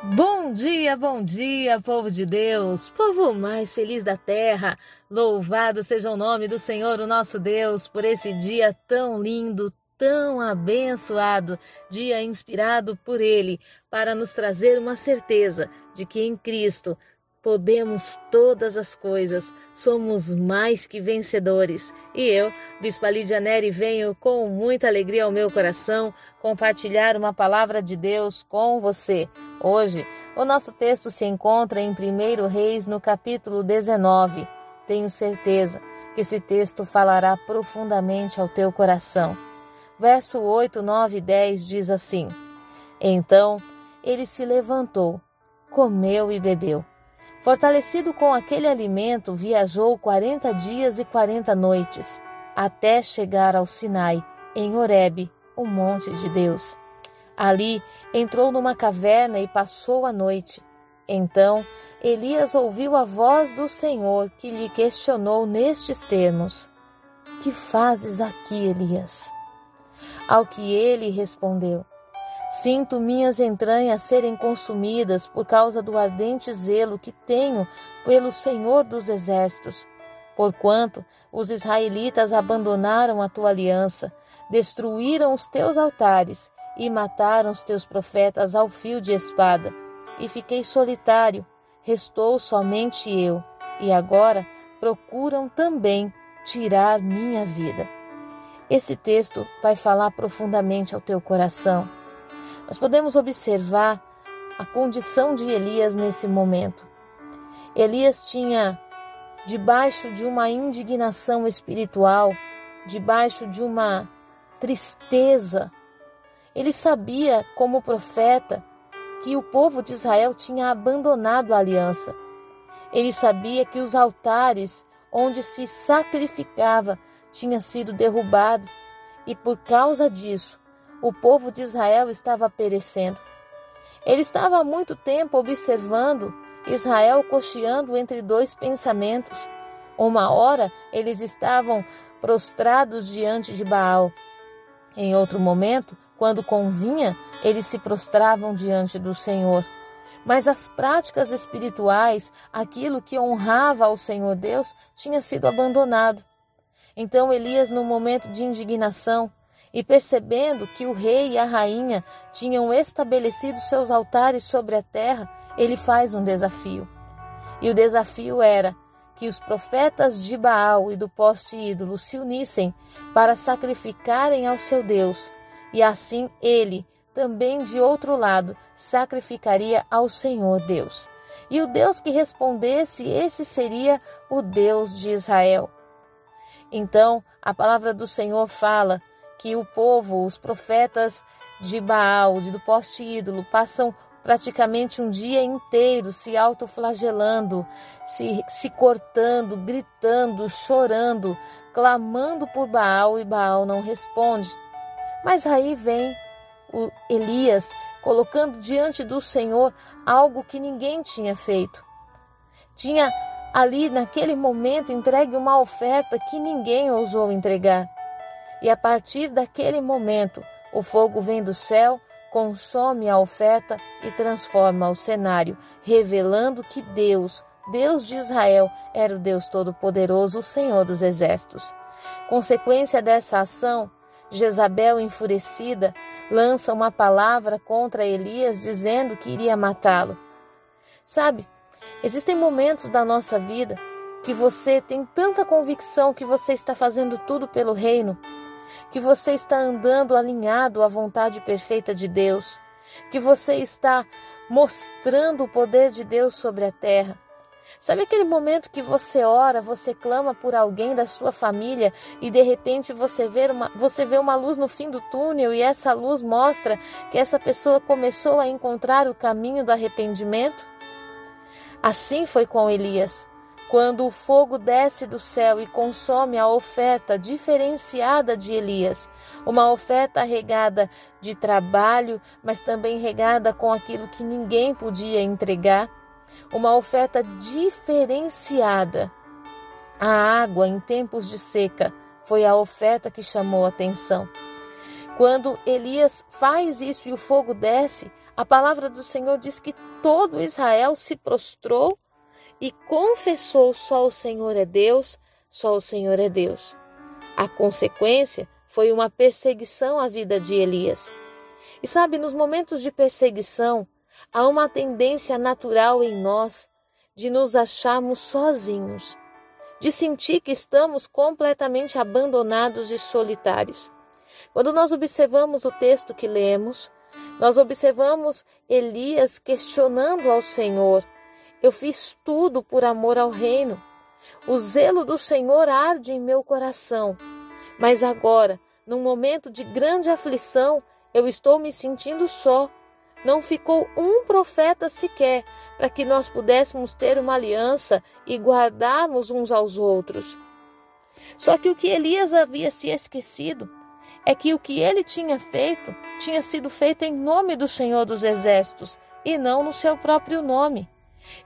Bom dia, bom dia, povo de Deus, povo mais feliz da terra. Louvado seja o nome do Senhor, o nosso Deus, por esse dia tão lindo, tão abençoado, dia inspirado por Ele, para nos trazer uma certeza de que em Cristo podemos todas as coisas, somos mais que vencedores. E eu, Bispa Lídia Neri, venho com muita alegria ao meu coração compartilhar uma palavra de Deus com você. Hoje, o nosso texto se encontra em 1 Reis, no capítulo 19. Tenho certeza que esse texto falará profundamente ao teu coração. Verso 8, 9 e 10 diz assim: Então ele se levantou, comeu e bebeu. Fortalecido com aquele alimento, viajou quarenta dias e quarenta noites, até chegar ao Sinai, em Horebe, o monte de Deus. Ali entrou numa caverna e passou a noite. Então Elias ouviu a voz do Senhor que lhe questionou nestes termos: Que fazes aqui, Elias? Ao que ele respondeu: Sinto minhas entranhas serem consumidas por causa do ardente zelo que tenho pelo Senhor dos Exércitos. Porquanto os israelitas abandonaram a tua aliança, destruíram os teus altares e mataram os teus profetas ao fio de espada. E fiquei solitário, restou somente eu, e agora procuram também tirar minha vida. Esse texto vai falar profundamente ao teu coração. Nós podemos observar a condição de Elias nesse momento. Elias tinha, debaixo de uma indignação espiritual, debaixo de uma tristeza ele sabia, como profeta, que o povo de Israel tinha abandonado a aliança. Ele sabia que os altares onde se sacrificava tinham sido derrubados e por causa disso o povo de Israel estava perecendo. Ele estava há muito tempo observando Israel cocheando entre dois pensamentos. Uma hora eles estavam prostrados diante de Baal. Em outro momento, quando convinha, eles se prostravam diante do Senhor. Mas as práticas espirituais, aquilo que honrava ao Senhor Deus, tinha sido abandonado. Então Elias, no momento de indignação, e percebendo que o rei e a rainha tinham estabelecido seus altares sobre a terra, ele faz um desafio. E o desafio era que os profetas de Baal e do poste ídolo se unissem para sacrificarem ao seu Deus e assim ele, também de outro lado, sacrificaria ao Senhor Deus. E o Deus que respondesse, esse seria o Deus de Israel. Então, a palavra do Senhor fala que o povo, os profetas de Baal, do poste ídolo, passam praticamente um dia inteiro se autoflagelando, se, se cortando, gritando, chorando, clamando por Baal e Baal não responde. Mas aí vem o Elias colocando diante do Senhor algo que ninguém tinha feito. Tinha ali naquele momento entregue uma oferta que ninguém ousou entregar. E a partir daquele momento, o fogo vem do céu, consome a oferta e transforma o cenário, revelando que Deus, Deus de Israel, era o Deus Todo-Poderoso, o Senhor dos Exércitos. Consequência dessa ação, Jezabel, enfurecida, lança uma palavra contra Elias dizendo que iria matá-lo. Sabe, existem momentos da nossa vida que você tem tanta convicção que você está fazendo tudo pelo reino, que você está andando alinhado à vontade perfeita de Deus, que você está mostrando o poder de Deus sobre a terra Sabe aquele momento que você ora, você clama por alguém da sua família e de repente você vê uma, você vê uma luz no fim do túnel e essa luz mostra que essa pessoa começou a encontrar o caminho do arrependimento? Assim foi com Elias. Quando o fogo desce do céu e consome a oferta diferenciada de Elias, uma oferta regada de trabalho, mas também regada com aquilo que ninguém podia entregar, uma oferta diferenciada. A água em tempos de seca foi a oferta que chamou atenção. Quando Elias faz isso e o fogo desce, a palavra do Senhor diz que todo Israel se prostrou e confessou: só o Senhor é Deus, só o Senhor é Deus. A consequência foi uma perseguição à vida de Elias. E sabe, nos momentos de perseguição, há uma tendência natural em nós de nos acharmos sozinhos, de sentir que estamos completamente abandonados e solitários. Quando nós observamos o texto que lemos, nós observamos Elias questionando ao Senhor: Eu fiz tudo por amor ao reino. O zelo do Senhor arde em meu coração. Mas agora, num momento de grande aflição, eu estou me sentindo só. Não ficou um profeta sequer para que nós pudéssemos ter uma aliança e guardarmos uns aos outros. Só que o que Elias havia se esquecido é que o que ele tinha feito tinha sido feito em nome do Senhor dos Exércitos e não no seu próprio nome.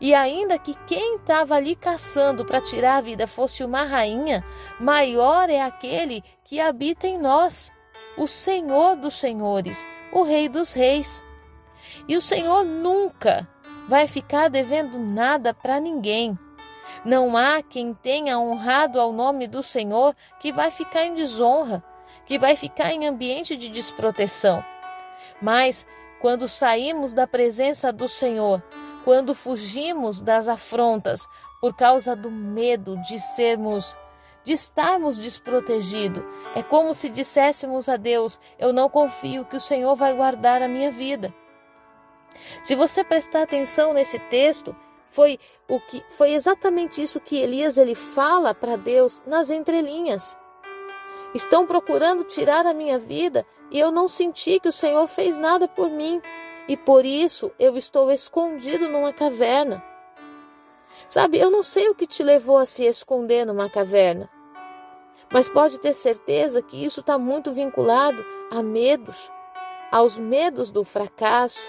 E ainda que quem estava ali caçando para tirar a vida fosse uma rainha, maior é aquele que habita em nós, o Senhor dos Senhores, o Rei dos Reis. E o Senhor nunca vai ficar devendo nada para ninguém. Não há quem tenha honrado ao nome do Senhor que vai ficar em desonra, que vai ficar em ambiente de desproteção. Mas quando saímos da presença do Senhor, quando fugimos das afrontas por causa do medo de sermos de estarmos desprotegidos. É como se disséssemos a Deus: Eu não confio que o Senhor vai guardar a minha vida. Se você prestar atenção nesse texto, foi o que foi exatamente isso que Elias ele fala para Deus nas entrelinhas. Estão procurando tirar a minha vida e eu não senti que o Senhor fez nada por mim, e por isso eu estou escondido numa caverna. Sabe, eu não sei o que te levou a se esconder numa caverna, mas pode ter certeza que isso está muito vinculado a medos, aos medos do fracasso,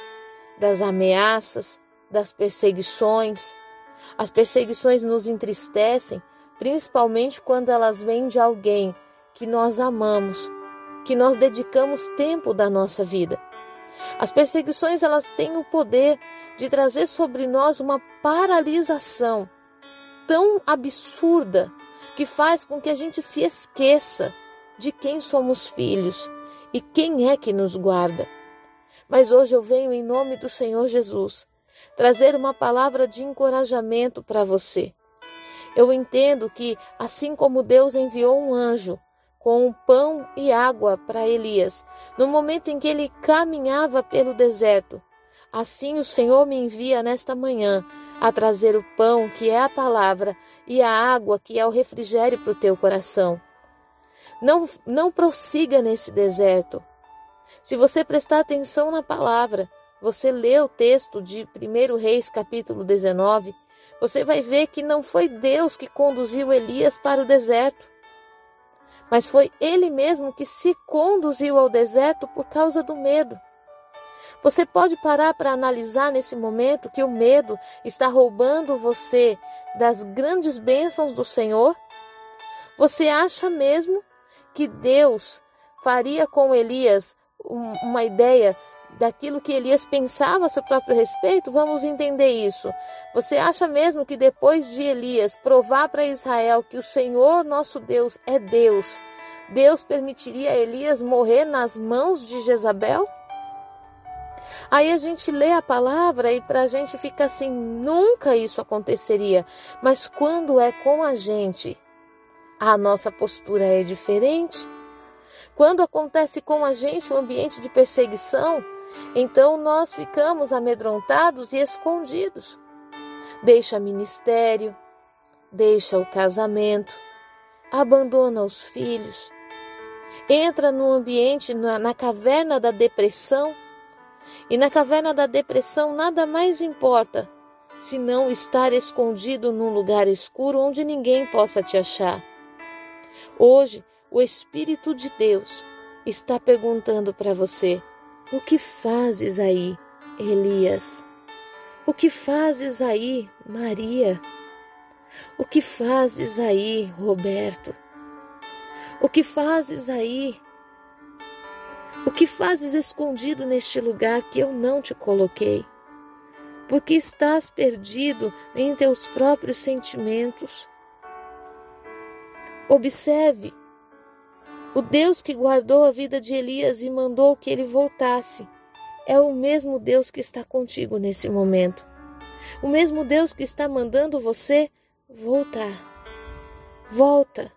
das ameaças, das perseguições. As perseguições nos entristecem, principalmente quando elas vêm de alguém que nós amamos, que nós dedicamos tempo da nossa vida. As perseguições elas têm o poder de trazer sobre nós uma paralisação tão absurda que faz com que a gente se esqueça de quem somos filhos e quem é que nos guarda. Mas hoje eu venho em nome do Senhor Jesus trazer uma palavra de encorajamento para você. Eu entendo que, assim como Deus enviou um anjo com pão e água para Elias, no momento em que ele caminhava pelo deserto, Assim o Senhor me envia nesta manhã a trazer o pão, que é a palavra, e a água, que é o refrigério para o teu coração. Não, não prossiga nesse deserto. Se você prestar atenção na palavra, você lê o texto de 1 Reis, capítulo 19, você vai ver que não foi Deus que conduziu Elias para o deserto, mas foi ele mesmo que se conduziu ao deserto por causa do medo. Você pode parar para analisar nesse momento que o medo está roubando você das grandes bênçãos do Senhor? Você acha mesmo que Deus faria com Elias uma ideia daquilo que Elias pensava a seu próprio respeito? Vamos entender isso. Você acha mesmo que depois de Elias provar para Israel que o Senhor nosso Deus é Deus, Deus permitiria Elias morrer nas mãos de Jezabel? Aí a gente lê a palavra e para a gente fica assim: nunca isso aconteceria. Mas quando é com a gente, a nossa postura é diferente. Quando acontece com a gente um ambiente de perseguição, então nós ficamos amedrontados e escondidos. Deixa ministério, deixa o casamento, abandona os filhos, entra no ambiente, na, na caverna da depressão e na caverna da depressão nada mais importa senão estar escondido num lugar escuro onde ninguém possa te achar. Hoje, o Espírito de Deus está perguntando para você: o que fazes aí, Elias? O que fazes aí, Maria? O que fazes aí, Roberto? O que fazes aí, o que fazes escondido neste lugar que eu não te coloquei? porque estás perdido em teus próprios sentimentos. Observe, o Deus que guardou a vida de Elias e mandou que ele voltasse é o mesmo Deus que está contigo nesse momento. O mesmo Deus que está mandando você voltar. Volta,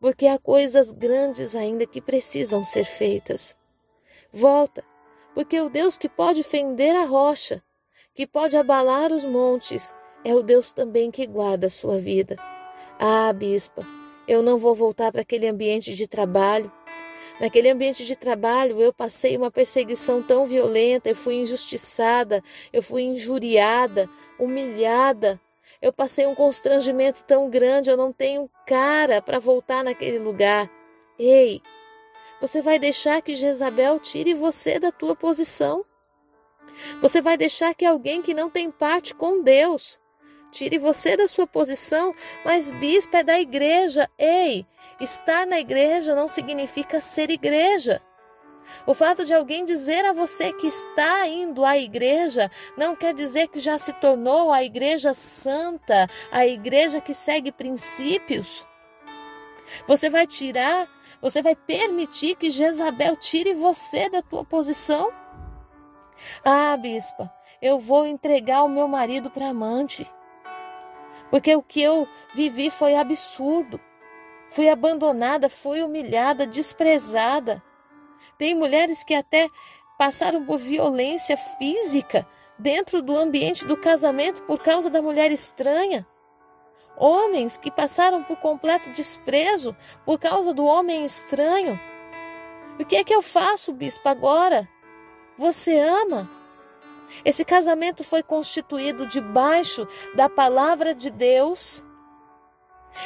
porque há coisas grandes ainda que precisam ser feitas. Volta, porque o Deus que pode fender a rocha, que pode abalar os montes, é o Deus também que guarda a sua vida. Ah, bispa, eu não vou voltar para aquele ambiente de trabalho. Naquele ambiente de trabalho, eu passei uma perseguição tão violenta, eu fui injustiçada, eu fui injuriada, humilhada. Eu passei um constrangimento tão grande, eu não tenho cara para voltar naquele lugar. Ei, você vai deixar que Jezabel tire você da tua posição? Você vai deixar que alguém que não tem parte com Deus tire você da sua posição, mas bispo é da igreja. Ei, estar na igreja não significa ser igreja. O fato de alguém dizer a você que está indo à igreja não quer dizer que já se tornou a igreja santa, a igreja que segue princípios. Você vai tirar, você vai permitir que Jezabel tire você da tua posição? Ah, bispa, eu vou entregar o meu marido para amante porque o que eu vivi foi absurdo. Fui abandonada, fui humilhada, desprezada. Tem mulheres que até passaram por violência física dentro do ambiente do casamento por causa da mulher estranha. Homens que passaram por completo desprezo por causa do homem estranho. O que é que eu faço, bispo, agora? Você ama? Esse casamento foi constituído debaixo da palavra de Deus.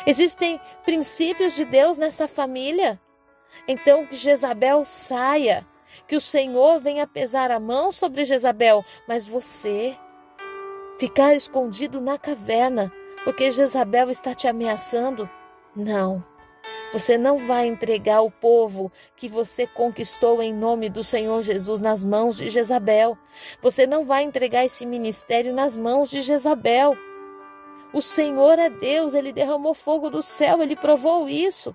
Existem princípios de Deus nessa família. Então que Jezabel saia, que o Senhor venha pesar a mão sobre Jezabel, mas você ficar escondido na caverna, porque Jezabel está te ameaçando? Não. Você não vai entregar o povo que você conquistou em nome do Senhor Jesus nas mãos de Jezabel. Você não vai entregar esse ministério nas mãos de Jezabel. O Senhor é Deus, ele derramou fogo do céu, ele provou isso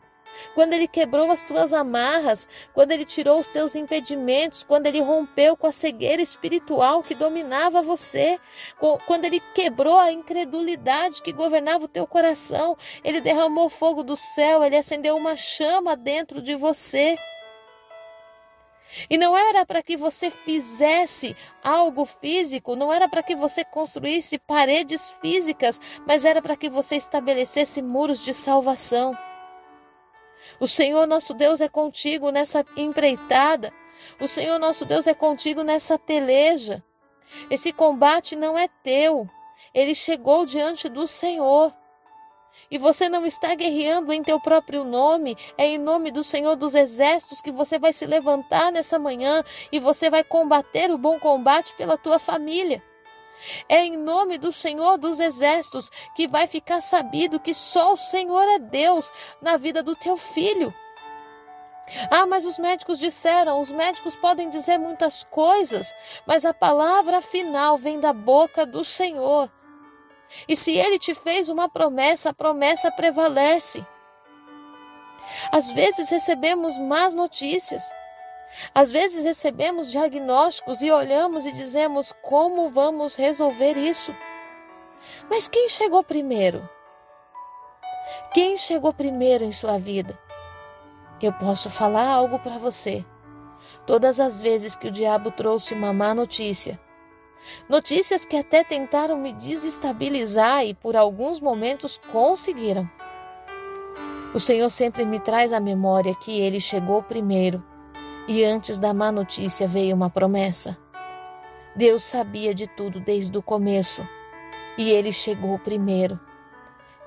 quando ele quebrou as tuas amarras, quando ele tirou os teus impedimentos, quando ele rompeu com a cegueira espiritual que dominava você, quando ele quebrou a incredulidade que governava o teu coração, ele derramou fogo do céu, ele acendeu uma chama dentro de você. E não era para que você fizesse algo físico, não era para que você construísse paredes físicas, mas era para que você estabelecesse muros de salvação. O Senhor nosso Deus é contigo nessa empreitada. O Senhor nosso Deus é contigo nessa peleja. Esse combate não é teu. Ele chegou diante do Senhor. E você não está guerreando em teu próprio nome, é em nome do Senhor dos Exércitos que você vai se levantar nessa manhã e você vai combater o bom combate pela tua família. É em nome do Senhor dos Exércitos que vai ficar sabido que só o Senhor é Deus na vida do teu filho. Ah, mas os médicos disseram, os médicos podem dizer muitas coisas, mas a palavra final vem da boca do Senhor. E se ele te fez uma promessa, a promessa prevalece. Às vezes recebemos más notícias. Às vezes recebemos diagnósticos e olhamos e dizemos como vamos resolver isso. Mas quem chegou primeiro? Quem chegou primeiro em sua vida? Eu posso falar algo para você. Todas as vezes que o diabo trouxe uma má notícia, notícias que até tentaram me desestabilizar e por alguns momentos conseguiram. O Senhor sempre me traz à memória que ele chegou primeiro e antes da má notícia veio uma promessa. Deus sabia de tudo desde o começo e ele chegou primeiro.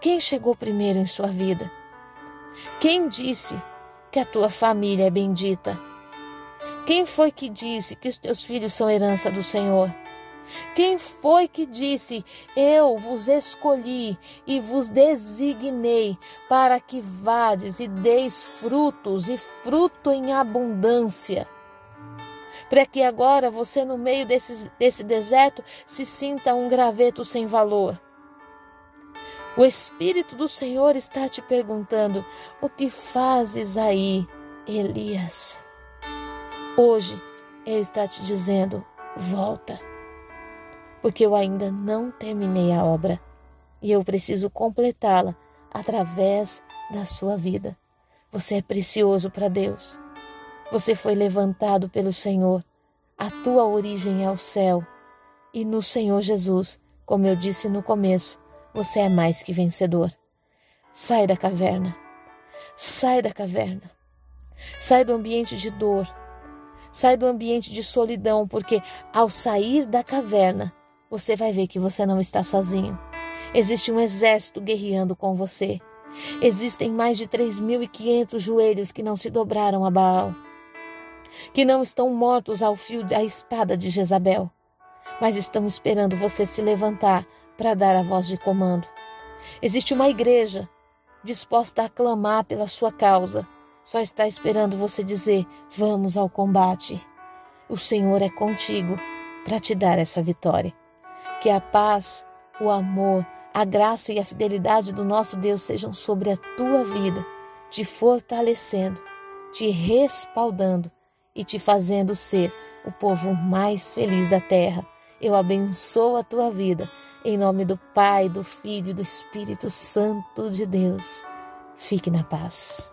Quem chegou primeiro em sua vida? Quem disse que a tua família é bendita? Quem foi que disse que os teus filhos são herança do Senhor? Quem foi que disse: Eu vos escolhi e vos designei para que vades e deis frutos e fruto em abundância? para que agora você, no meio desse, desse deserto, se sinta um graveto sem valor. O Espírito do Senhor está te perguntando: o que fazes aí, Elias? Hoje, Ele está te dizendo: volta, porque eu ainda não terminei a obra e eu preciso completá-la através da sua vida. Você é precioso para Deus. Você foi levantado pelo Senhor. A tua origem é o céu. E no Senhor Jesus, como eu disse no começo, você é mais que vencedor. Sai da caverna. Sai da caverna. Sai do ambiente de dor. Sai do ambiente de solidão, porque ao sair da caverna, você vai ver que você não está sozinho. Existe um exército guerreando com você. Existem mais de 3.500 joelhos que não se dobraram a Baal, que não estão mortos ao fio da espada de Jezabel, mas estão esperando você se levantar para dar a voz de comando. Existe uma igreja disposta a clamar pela sua causa, só está esperando você dizer: vamos ao combate. O Senhor é contigo para te dar essa vitória. Que a paz, o amor, a graça e a fidelidade do nosso Deus sejam sobre a tua vida, te fortalecendo, te respaldando e te fazendo ser o povo mais feliz da terra. Eu abençoo a tua vida, em nome do Pai, do Filho e do Espírito Santo de Deus. Fique na paz.